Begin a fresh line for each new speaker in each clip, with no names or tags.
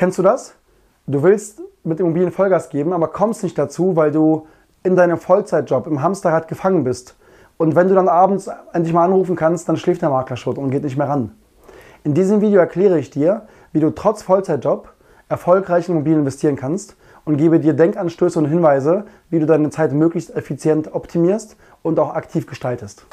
Kennst du das? Du willst mit Immobilien Vollgas geben, aber kommst nicht dazu, weil du in deinem Vollzeitjob im Hamsterrad gefangen bist. Und wenn du dann abends endlich mal anrufen kannst, dann schläft der Makler schon und geht nicht mehr ran. In diesem Video erkläre ich dir, wie du trotz Vollzeitjob erfolgreich in Immobilien investieren kannst und gebe dir Denkanstöße und Hinweise, wie du deine Zeit möglichst effizient optimierst und auch aktiv gestaltest.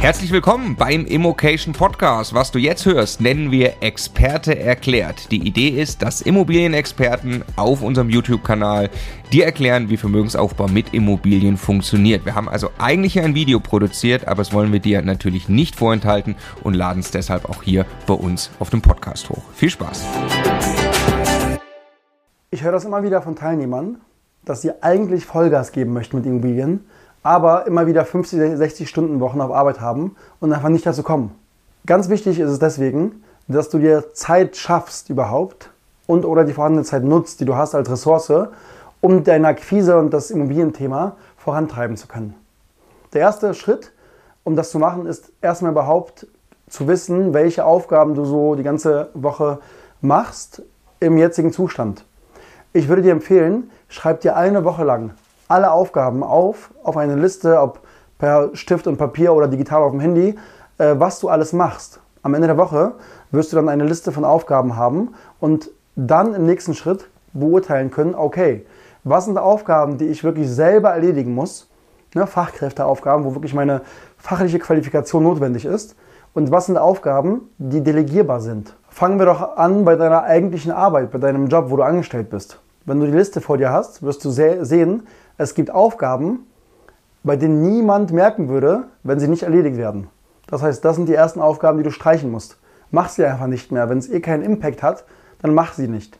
Herzlich willkommen beim Immocation Podcast. Was du jetzt hörst, nennen wir Experte erklärt. Die Idee ist, dass Immobilienexperten auf unserem YouTube-Kanal dir erklären, wie Vermögensaufbau mit Immobilien funktioniert. Wir haben also eigentlich ein Video produziert, aber das wollen wir dir natürlich nicht vorenthalten und laden es deshalb auch hier bei uns auf dem Podcast hoch. Viel Spaß!
Ich höre das immer wieder von Teilnehmern, dass sie eigentlich Vollgas geben möchten mit Immobilien aber immer wieder 50, 60 Stunden Wochen auf Arbeit haben und einfach nicht dazu kommen. Ganz wichtig ist es deswegen, dass du dir Zeit schaffst überhaupt und oder die vorhandene Zeit nutzt, die du hast als Ressource, um deine Akquise und das Immobilienthema vorantreiben zu können. Der erste Schritt, um das zu machen, ist erstmal überhaupt zu wissen, welche Aufgaben du so die ganze Woche machst im jetzigen Zustand. Ich würde dir empfehlen, schreib dir eine Woche lang alle Aufgaben auf, auf eine Liste, ob per Stift und Papier oder digital auf dem Handy, äh, was du alles machst. Am Ende der Woche wirst du dann eine Liste von Aufgaben haben und dann im nächsten Schritt beurteilen können, okay, was sind Aufgaben, die ich wirklich selber erledigen muss, ne, Fachkräfteaufgaben, wo wirklich meine fachliche Qualifikation notwendig ist, und was sind Aufgaben, die delegierbar sind. Fangen wir doch an bei deiner eigentlichen Arbeit, bei deinem Job, wo du angestellt bist. Wenn du die Liste vor dir hast, wirst du sehen, es gibt Aufgaben, bei denen niemand merken würde, wenn sie nicht erledigt werden. Das heißt, das sind die ersten Aufgaben, die du streichen musst. Mach sie einfach nicht mehr. Wenn es eh keinen Impact hat, dann mach sie nicht.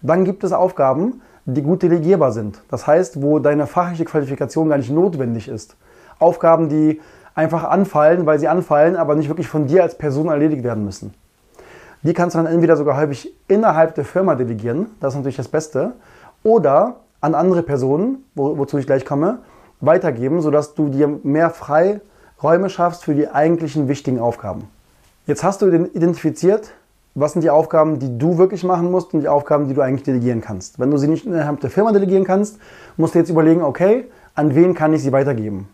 Dann gibt es Aufgaben, die gut delegierbar sind. Das heißt, wo deine fachliche Qualifikation gar nicht notwendig ist. Aufgaben, die einfach anfallen, weil sie anfallen, aber nicht wirklich von dir als Person erledigt werden müssen. Die kannst du dann entweder sogar häufig innerhalb der Firma delegieren, das ist natürlich das Beste, oder an andere Personen, wo, wozu ich gleich komme, weitergeben, sodass du dir mehr Freiräume schaffst für die eigentlichen wichtigen Aufgaben. Jetzt hast du identifiziert, was sind die Aufgaben, die du wirklich machen musst und die Aufgaben, die du eigentlich delegieren kannst. Wenn du sie nicht innerhalb der Firma delegieren kannst, musst du jetzt überlegen, okay, an wen kann ich sie weitergeben?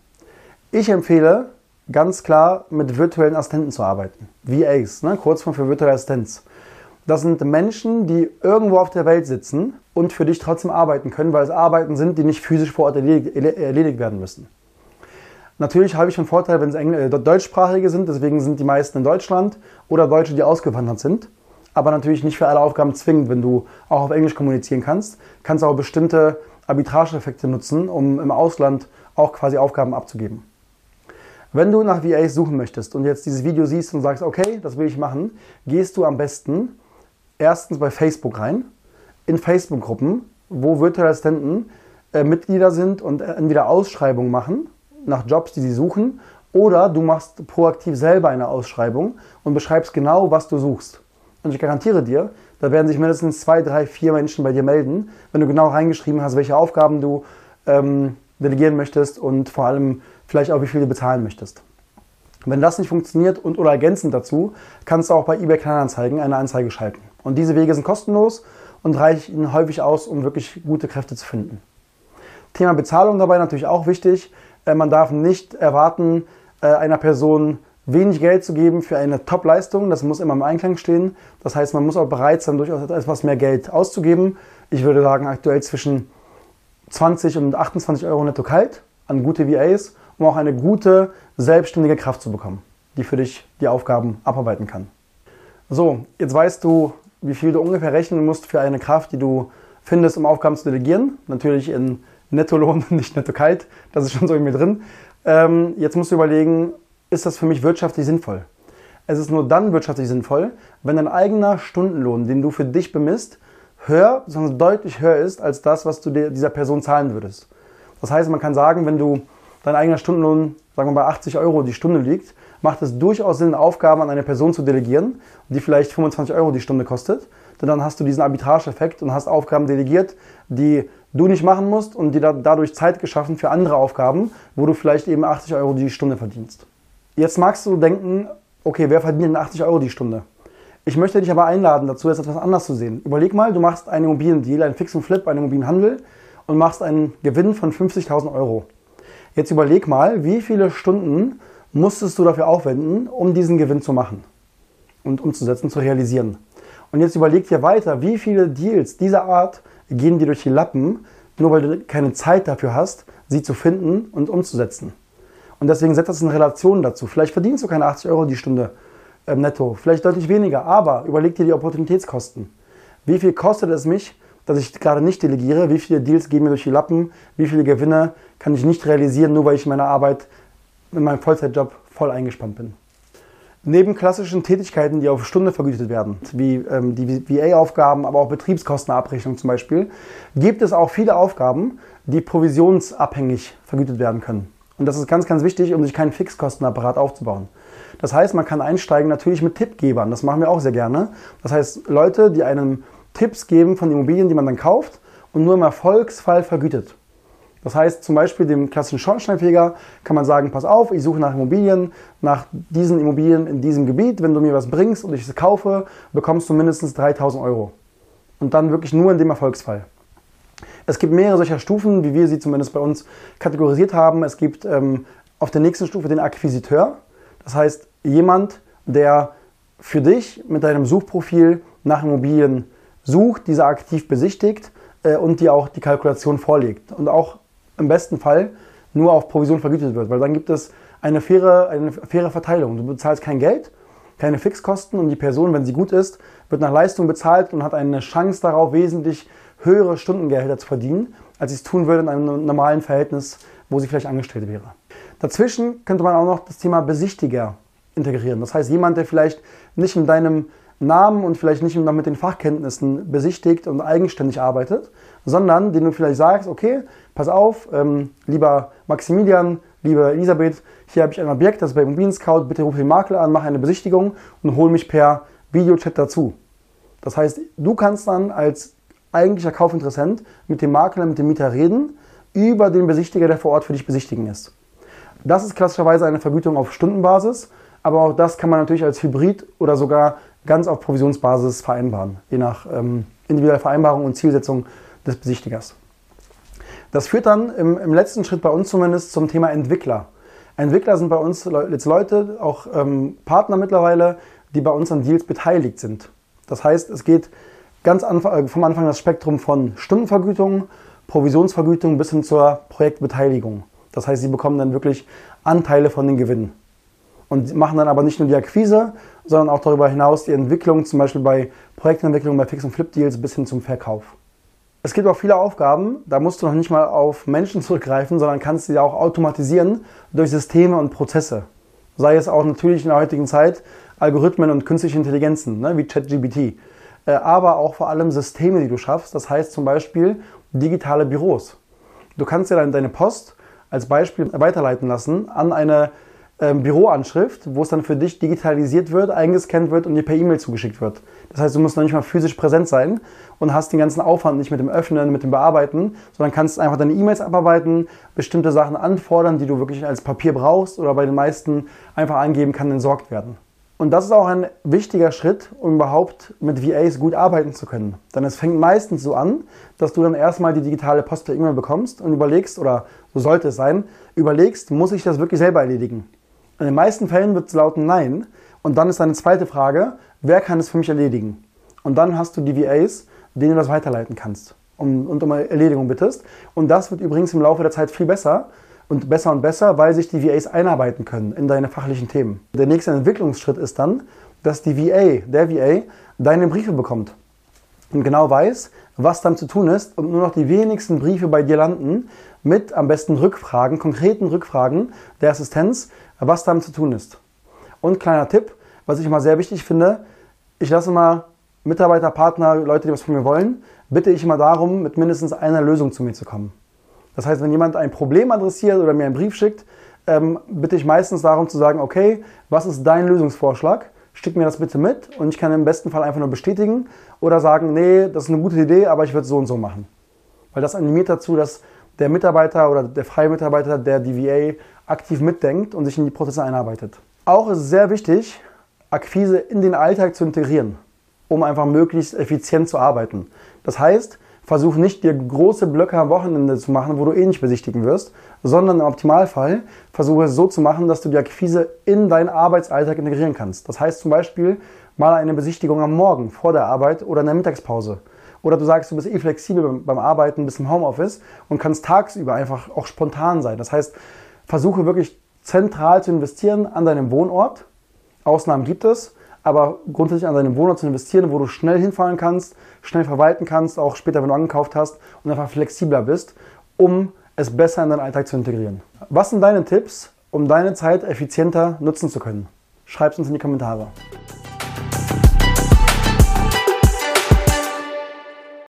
Ich empfehle ganz klar mit virtuellen Assistenten zu arbeiten. VAs, ne? Kurzform für virtuelle Assistenz. Das sind Menschen, die irgendwo auf der Welt sitzen und für dich trotzdem arbeiten können, weil es Arbeiten sind, die nicht physisch vor Ort erledigt werden müssen. Natürlich habe ich einen Vorteil, wenn es äh, deutschsprachige sind, deswegen sind die meisten in Deutschland oder Deutsche, die ausgewandert sind. Aber natürlich nicht für alle Aufgaben zwingend. Wenn du auch auf Englisch kommunizieren kannst, kannst auch bestimmte Arbitrageeffekte nutzen, um im Ausland auch quasi Aufgaben abzugeben. Wenn du nach VAs suchen möchtest und jetzt dieses Video siehst und sagst, okay, das will ich machen, gehst du am besten erstens bei Facebook rein, in Facebook-Gruppen, wo virtuelle Assistenten äh, Mitglieder sind und äh, entweder Ausschreibungen machen nach Jobs, die sie suchen, oder du machst proaktiv selber eine Ausschreibung und beschreibst genau, was du suchst. Und ich garantiere dir, da werden sich mindestens zwei, drei, vier Menschen bei dir melden, wenn du genau reingeschrieben hast, welche Aufgaben du ähm, delegieren möchtest und vor allem vielleicht auch, wie viel du bezahlen möchtest. Wenn das nicht funktioniert und oder ergänzend dazu, kannst du auch bei eBay Kleinanzeigen eine Anzeige schalten. Und diese Wege sind kostenlos und reichen häufig aus, um wirklich gute Kräfte zu finden. Thema Bezahlung dabei natürlich auch wichtig. Äh, man darf nicht erwarten, äh, einer Person wenig Geld zu geben für eine Top-Leistung. Das muss immer im Einklang stehen. Das heißt, man muss auch bereit sein, durchaus etwas mehr Geld auszugeben. Ich würde sagen, aktuell zwischen 20 und 28 Euro netto kalt an gute VAs, um auch eine gute, selbstständige Kraft zu bekommen, die für dich die Aufgaben abarbeiten kann. So, jetzt weißt du, wie viel du ungefähr rechnen musst für eine Kraft, die du findest, um Aufgaben zu delegieren. Natürlich in Nettolohn, nicht netto kalt, das ist schon so mir drin. Ähm, jetzt musst du überlegen, ist das für mich wirtschaftlich sinnvoll? Es ist nur dann wirtschaftlich sinnvoll, wenn dein eigener Stundenlohn, den du für dich bemisst, höher, sondern deutlich höher ist als das, was du dieser Person zahlen würdest. Das heißt, man kann sagen, wenn du dein eigener Stundenlohn, sagen wir bei 80 Euro die Stunde liegt, macht es durchaus Sinn, Aufgaben an eine Person zu delegieren, die vielleicht 25 Euro die Stunde kostet. Denn dann hast du diesen Arbitrage-Effekt und hast Aufgaben delegiert, die du nicht machen musst und die dadurch Zeit geschaffen für andere Aufgaben, wo du vielleicht eben 80 Euro die Stunde verdienst. Jetzt magst du denken, okay, wer verdient denn 80 Euro die Stunde? Ich möchte dich aber einladen, dazu jetzt etwas anders zu sehen. Überleg mal, du machst einen Immobiliendeal, einen Fix und Flip, einen Immobilienhandel und machst einen Gewinn von 50.000 Euro. Jetzt überleg mal, wie viele Stunden musstest du dafür aufwenden, um diesen Gewinn zu machen und umzusetzen, zu realisieren. Und jetzt überleg dir weiter, wie viele Deals dieser Art gehen dir durch die Lappen, nur weil du keine Zeit dafür hast, sie zu finden und umzusetzen. Und deswegen setzt das in Relation dazu. Vielleicht verdienst du keine 80 Euro die Stunde ähm, netto, vielleicht deutlich weniger, aber überleg dir die Opportunitätskosten. Wie viel kostet es mich, dass ich gerade nicht delegiere? Wie viele Deals gehen mir durch die Lappen? Wie viele Gewinne kann ich nicht realisieren, nur weil ich in meiner Arbeit, in meinem Vollzeitjob voll eingespannt bin? Neben klassischen Tätigkeiten, die auf Stunde vergütet werden, wie ähm, die VA-Aufgaben, aber auch Betriebskostenabrechnung zum Beispiel, gibt es auch viele Aufgaben, die provisionsabhängig vergütet werden können. Und das ist ganz, ganz wichtig, um sich keinen Fixkostenapparat aufzubauen. Das heißt, man kann einsteigen natürlich mit Tippgebern. Das machen wir auch sehr gerne. Das heißt, Leute, die einem Tipps geben von Immobilien, die man dann kauft und nur im Erfolgsfall vergütet. Das heißt, zum Beispiel dem klassischen Schornsteinfeger kann man sagen, pass auf, ich suche nach Immobilien, nach diesen Immobilien in diesem Gebiet. Wenn du mir was bringst und ich es kaufe, bekommst du mindestens 3000 Euro. Und dann wirklich nur in dem Erfolgsfall. Es gibt mehrere solcher Stufen, wie wir sie zumindest bei uns kategorisiert haben. Es gibt ähm, auf der nächsten Stufe den Akquisiteur. Das heißt, jemand, der für dich mit deinem Suchprofil nach Immobilien sucht, diese aktiv besichtigt äh, und dir auch die Kalkulation vorlegt. Und auch im besten Fall nur auf Provision vergütet wird, weil dann gibt es eine faire, eine faire Verteilung. Du bezahlst kein Geld, keine Fixkosten und die Person, wenn sie gut ist, wird nach Leistung bezahlt und hat eine Chance darauf, wesentlich höhere Stundengehälter zu verdienen, als sie es tun würde in einem normalen Verhältnis, wo sie vielleicht angestellt wäre. Dazwischen könnte man auch noch das Thema Besichtiger integrieren. Das heißt, jemand, der vielleicht nicht in deinem Namen und vielleicht nicht mit den Fachkenntnissen besichtigt und eigenständig arbeitet, sondern den du vielleicht sagst, okay, pass auf, ähm, lieber Maximilian, liebe Elisabeth, hier habe ich ein Objekt, das ist bei Immobilien Scout, bitte ruf den Makler an, mach eine Besichtigung und hol mich per Videochat dazu. Das heißt, du kannst dann als eigentlicher Kaufinteressent mit dem Makler, mit dem Mieter reden über den Besichtiger, der vor Ort für dich besichtigen ist. Das ist klassischerweise eine Vergütung auf Stundenbasis, aber auch das kann man natürlich als Hybrid oder sogar ganz auf Provisionsbasis vereinbaren, je nach ähm, individueller Vereinbarung und Zielsetzung des Besichtigers. Das führt dann im, im, letzten Schritt bei uns zumindest zum Thema Entwickler. Entwickler sind bei uns jetzt Leute, auch ähm, Partner mittlerweile, die bei uns an Deals beteiligt sind. Das heißt, es geht ganz anfang, äh, vom Anfang das Spektrum von Stundenvergütung, Provisionsvergütung bis hin zur Projektbeteiligung. Das heißt, sie bekommen dann wirklich Anteile von den Gewinnen und machen dann aber nicht nur die Akquise, sondern auch darüber hinaus die Entwicklung, zum Beispiel bei Projektentwicklung, bei Fix- und Flip-Deals bis hin zum Verkauf. Es gibt auch viele Aufgaben, da musst du noch nicht mal auf Menschen zurückgreifen, sondern kannst sie auch automatisieren durch Systeme und Prozesse. Sei es auch natürlich in der heutigen Zeit Algorithmen und künstliche Intelligenzen, ne, wie ChatGBT. Äh, aber auch vor allem Systeme, die du schaffst. Das heißt zum Beispiel digitale Büros. Du kannst ja dann deine Post als Beispiel weiterleiten lassen an eine ähm, Büroanschrift, wo es dann für dich digitalisiert wird, eingescannt wird und dir per E-Mail zugeschickt wird. Das heißt, du musst noch nicht mal physisch präsent sein und hast den ganzen Aufwand nicht mit dem Öffnen, mit dem Bearbeiten, sondern kannst einfach deine E-Mails abarbeiten, bestimmte Sachen anfordern, die du wirklich als Papier brauchst oder bei den meisten einfach angeben kann, entsorgt werden. Und das ist auch ein wichtiger Schritt, um überhaupt mit VAs gut arbeiten zu können. Denn es fängt meistens so an, dass du dann erstmal die digitale Post per E-Mail bekommst und überlegst, oder so sollte es sein, überlegst, muss ich das wirklich selber erledigen? In den meisten Fällen wird es lauten Nein. Und dann ist deine zweite Frage, wer kann es für mich erledigen? Und dann hast du die VAs, denen du das weiterleiten kannst um, und um Erledigung bittest. Und das wird übrigens im Laufe der Zeit viel besser und besser und besser, weil sich die VAs einarbeiten können in deine fachlichen Themen. Der nächste Entwicklungsschritt ist dann, dass die VA, der VA, deine Briefe bekommt und genau weiß, was dann zu tun ist und nur noch die wenigsten Briefe bei dir landen mit am besten Rückfragen, konkreten Rückfragen der Assistenz, was damit zu tun ist. Und kleiner Tipp, was ich immer sehr wichtig finde, ich lasse mal Mitarbeiter, Partner, Leute, die was von mir wollen, bitte ich immer darum, mit mindestens einer Lösung zu mir zu kommen. Das heißt, wenn jemand ein Problem adressiert oder mir einen Brief schickt, ähm, bitte ich meistens darum zu sagen, okay, was ist dein Lösungsvorschlag? Schick mir das bitte mit und ich kann im besten Fall einfach nur bestätigen oder sagen, nee, das ist eine gute Idee, aber ich würde es so und so machen. Weil das animiert dazu, dass der Mitarbeiter oder der freie Mitarbeiter, der DVA aktiv mitdenkt und sich in die Prozesse einarbeitet. Auch ist es sehr wichtig, Akquise in den Alltag zu integrieren, um einfach möglichst effizient zu arbeiten. Das heißt, versuch nicht dir große Blöcke am Wochenende zu machen, wo du eh nicht besichtigen wirst, sondern im Optimalfall versuche es so zu machen, dass du die Akquise in deinen Arbeitsalltag integrieren kannst. Das heißt zum Beispiel mal eine Besichtigung am Morgen vor der Arbeit oder in der Mittagspause. Oder du sagst, du bist eh flexibel beim Arbeiten, bist im Homeoffice und kannst tagsüber einfach auch spontan sein. Das heißt, versuche wirklich zentral zu investieren an deinem Wohnort. Ausnahmen gibt es, aber grundsätzlich an deinem Wohnort zu investieren, wo du schnell hinfahren kannst, schnell verwalten kannst, auch später, wenn du angekauft hast und einfach flexibler bist, um es besser in deinen Alltag zu integrieren. Was sind deine Tipps, um deine Zeit effizienter nutzen zu können? Schreib es uns in die Kommentare.